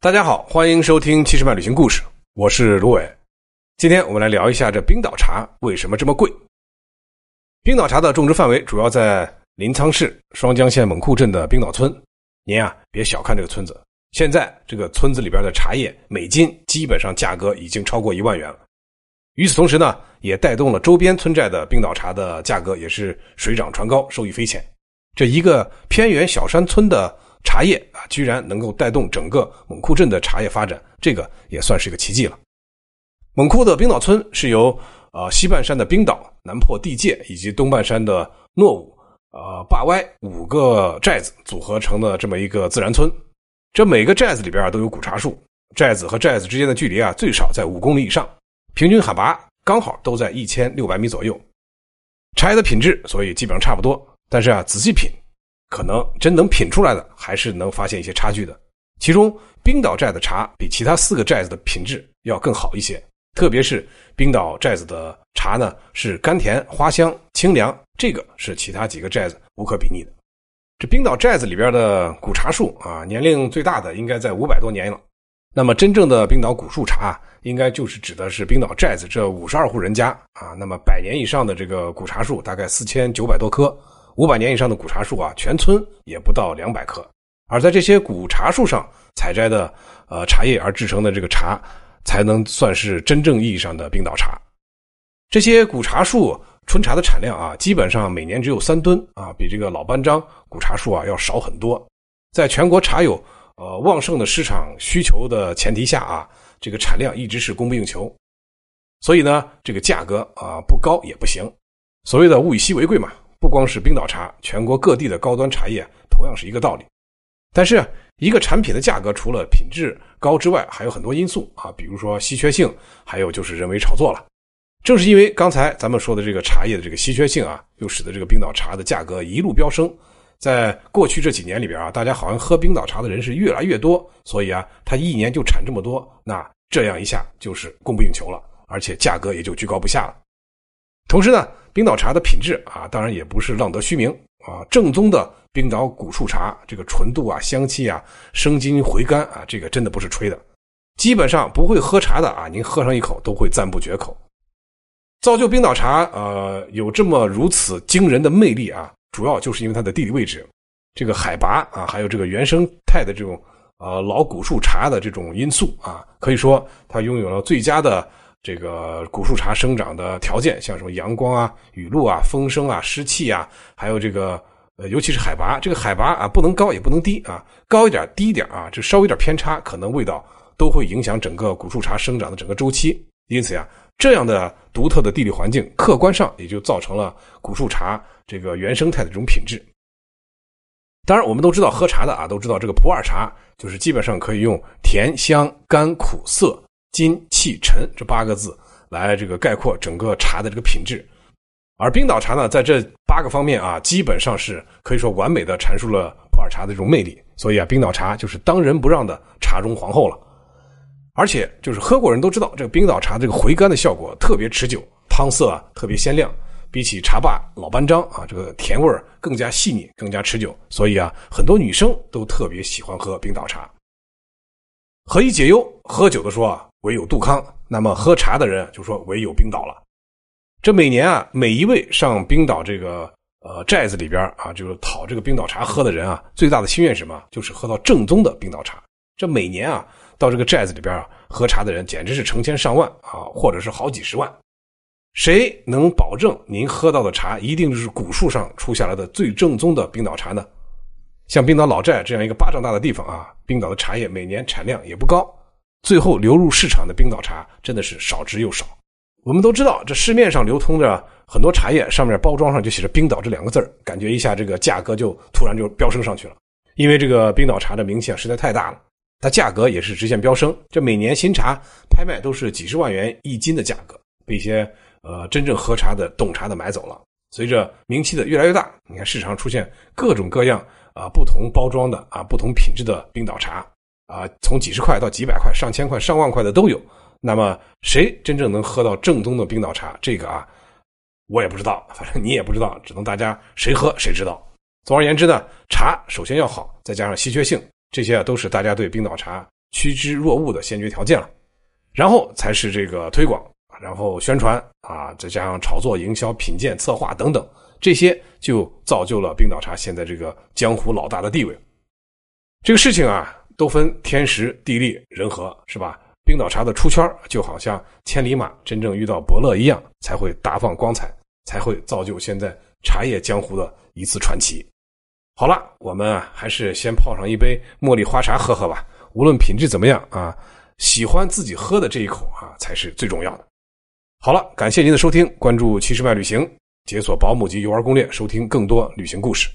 大家好，欢迎收听《七十万旅行故事》，我是卢伟。今天我们来聊一下这冰岛茶为什么这么贵。冰岛茶的种植范围主要在临沧市双江县勐库镇的冰岛村。您啊，别小看这个村子，现在这个村子里边的茶叶每斤基本上价格已经超过一万元了。与此同时呢，也带动了周边村寨的冰岛茶的价格也是水涨船高，收益匪浅。这一个偏远小山村的。茶叶啊，居然能够带动整个蒙库镇的茶叶发展，这个也算是一个奇迹了。蒙库的冰岛村是由呃西半山的冰岛、南坡地界以及东半山的诺武、呃坝歪五个寨子组合成的这么一个自然村。这每个寨子里边都有古茶树，寨子和寨子之间的距离啊最少在五公里以上，平均海拔刚好都在一千六百米左右。茶叶的品质所以基本上差不多，但是啊仔细品。可能真能品出来的，还是能发现一些差距的。其中，冰岛寨的茶比其他四个寨子的品质要更好一些，特别是冰岛寨子的茶呢，是甘甜、花香、清凉，这个是其他几个寨子无可比拟的。这冰岛寨子里边的古茶树啊，年龄最大的应该在五百多年了。那么，真正的冰岛古树茶啊，应该就是指的是冰岛寨子这五十二户人家啊。那么，百年以上的这个古茶树，大概四千九百多棵。五百年以上的古茶树啊，全村也不到两百棵。而在这些古茶树上采摘的呃茶叶而制成的这个茶，才能算是真正意义上的冰岛茶。这些古茶树春茶的产量啊，基本上每年只有三吨啊，比这个老班章古茶树啊要少很多。在全国茶友呃旺盛的市场需求的前提下啊，这个产量一直是供不应求。所以呢，这个价格啊不高也不行。所谓的物以稀为贵嘛。不光是冰岛茶，全国各地的高端茶叶同样是一个道理。但是，一个产品的价格除了品质高之外，还有很多因素啊，比如说稀缺性，还有就是人为炒作了。正是因为刚才咱们说的这个茶叶的这个稀缺性啊，又使得这个冰岛茶的价格一路飙升。在过去这几年里边啊，大家好像喝冰岛茶的人是越来越多，所以啊，它一年就产这么多，那这样一下就是供不应求了，而且价格也就居高不下了。同时呢。冰岛茶的品质啊，当然也不是浪得虚名啊。正宗的冰岛古树茶，这个纯度啊、香气啊、生津回甘啊，这个真的不是吹的。基本上不会喝茶的啊，您喝上一口都会赞不绝口。造就冰岛茶呃有这么如此惊人的魅力啊，主要就是因为它的地理位置，这个海拔啊，还有这个原生态的这种呃老古树茶的这种因素啊，可以说它拥有了最佳的。这个古树茶生长的条件，像什么阳光啊、雨露啊、风声啊、湿气啊，还有这个呃，尤其是海拔，这个海拔啊不能高也不能低啊，高一点低一点啊，这稍微有点偏差，可能味道都会影响整个古树茶生长的整个周期。因此呀，这样的独特的地理环境，客观上也就造成了古树茶这个原生态的这种品质。当然，我们都知道喝茶的啊，都知道这个普洱茶就是基本上可以用甜、香、甘、苦、涩。金气沉这八个字来这个概括整个茶的这个品质，而冰岛茶呢，在这八个方面啊，基本上是可以说完美的阐述了普洱茶的这种魅力。所以啊，冰岛茶就是当仁不让的茶中皇后了。而且就是喝过人都知道，这个冰岛茶这个回甘的效果特别持久，汤色啊特别鲜亮，比起茶霸老班章啊，这个甜味更加细腻，更加持久。所以啊，很多女生都特别喜欢喝冰岛茶。何以解忧？喝酒的说啊。唯有杜康，那么喝茶的人就说唯有冰岛了。这每年啊，每一位上冰岛这个呃寨子里边啊，就是讨这个冰岛茶喝的人啊，最大的心愿是什么？就是喝到正宗的冰岛茶。这每年啊，到这个寨子里边啊，喝茶的人简直是成千上万啊，或者是好几十万。谁能保证您喝到的茶一定是古树上出下来的最正宗的冰岛茶呢？像冰岛老寨这样一个巴掌大的地方啊，冰岛的茶叶每年产量也不高。最后流入市场的冰岛茶真的是少之又少。我们都知道，这市面上流通着很多茶叶，上面包装上就写着“冰岛”这两个字感觉一下这个价格就突然就飙升上去了。因为这个冰岛茶的名气啊实在太大了，它价格也是直线飙升。这每年新茶拍卖都是几十万元一斤的价格，被一些呃真正喝茶的懂茶的买走了。随着名气的越来越大，你看市场出现各种各样啊不同包装的啊不同品质的冰岛茶。啊，从几十块到几百块、上千块、上万块的都有。那么，谁真正能喝到正宗的冰岛茶？这个啊，我也不知道，反正你也不知道，只能大家谁喝谁知道。总而言之呢，茶首先要好，再加上稀缺性，这些啊都是大家对冰岛茶趋之若鹜的先决条件了。然后才是这个推广，然后宣传啊，再加上炒作、营销、品鉴、策划等等，这些就造就了冰岛茶现在这个江湖老大的地位。这个事情啊，都分天时、地利、人和，是吧？冰岛茶的出圈，就好像千里马真正遇到伯乐一样，才会大放光彩，才会造就现在茶叶江湖的一次传奇。好了，我们啊，还是先泡上一杯茉莉花茶喝喝吧。无论品质怎么样啊，喜欢自己喝的这一口啊，才是最重要的。好了，感谢您的收听，关注七十迈旅行，解锁保姆级游玩攻略，收听更多旅行故事。